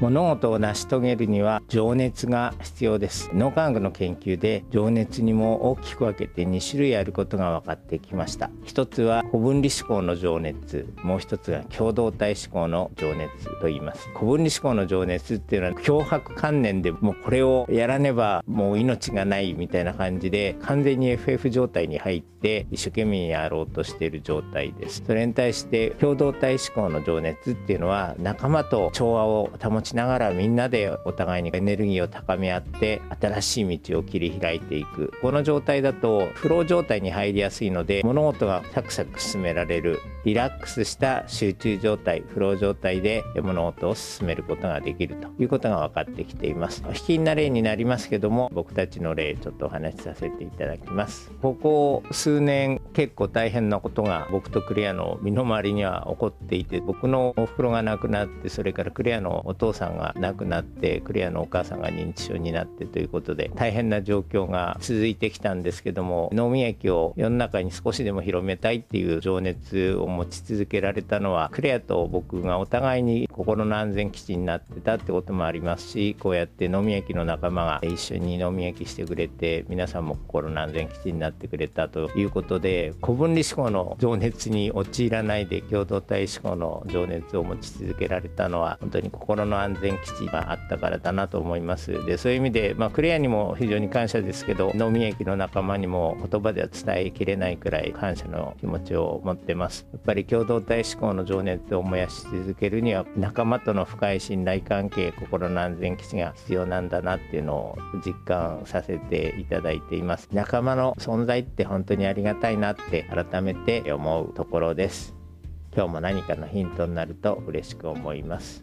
物事を成し遂げるには情熱が必要です。脳科学の研究で情熱にも大きく分けて2種類あることが分かってきました。一つは古分離思考の情熱。もう一つが共同体思考の情熱と言います。古分離思考の情熱っていうのは脅迫観念でもうこれをやらねばもう命がないみたいな感じで完全に FF 状態に入って一生懸命やろうとしている状態です。それに対して共同体思考の情熱っていうのは仲間と調和を保ちながらみんなでお互いにエネルギーを高め合って新しい道を切り開いていく。この状態だとフロー状態に入りやすいので物事がサクサク進められるリラックスした集中状態フロー状態で物事を進めることができるということが分かってきています。引きな例になりますけども僕たちの例ちょっとお話しさせていただきます。ここ数年結構大変なことが僕とクレアの身の回りには起こっていて僕のお風呂がなくなってそれからクレアのお父さんが亡くなってクレアのお母さんが認知症になってということで大変な状況が続いてきたんですけども脳みやきを世の中に少しでも広めたいっていう情熱を持ち続けられたのはクレアと僕がお互いに心の安全基地になってたってこともありますしこうやって脳みやきの仲間が一緒に脳みやきしてくれて皆さんも心の安全基地になってくれたということで古分離思考の情熱に陥らないで共同体思考の情熱を持ち続けられたのは本当に心の安全基地があったからだなと思います。でそういう意味で、まあ、クレアにも非常に感謝ですけど能見駅の仲間にも言葉では伝えきれないくらい感謝の気持ちを持ってます。やっぱり共同体思考の情熱を燃やし続けるには仲間との深い信頼関係心の安全基地が必要なんだなっていうのを実感させていただいています。仲間の存在って本当にありがたいなって改めて思うところです。今日も何かのヒントになると嬉しく思います。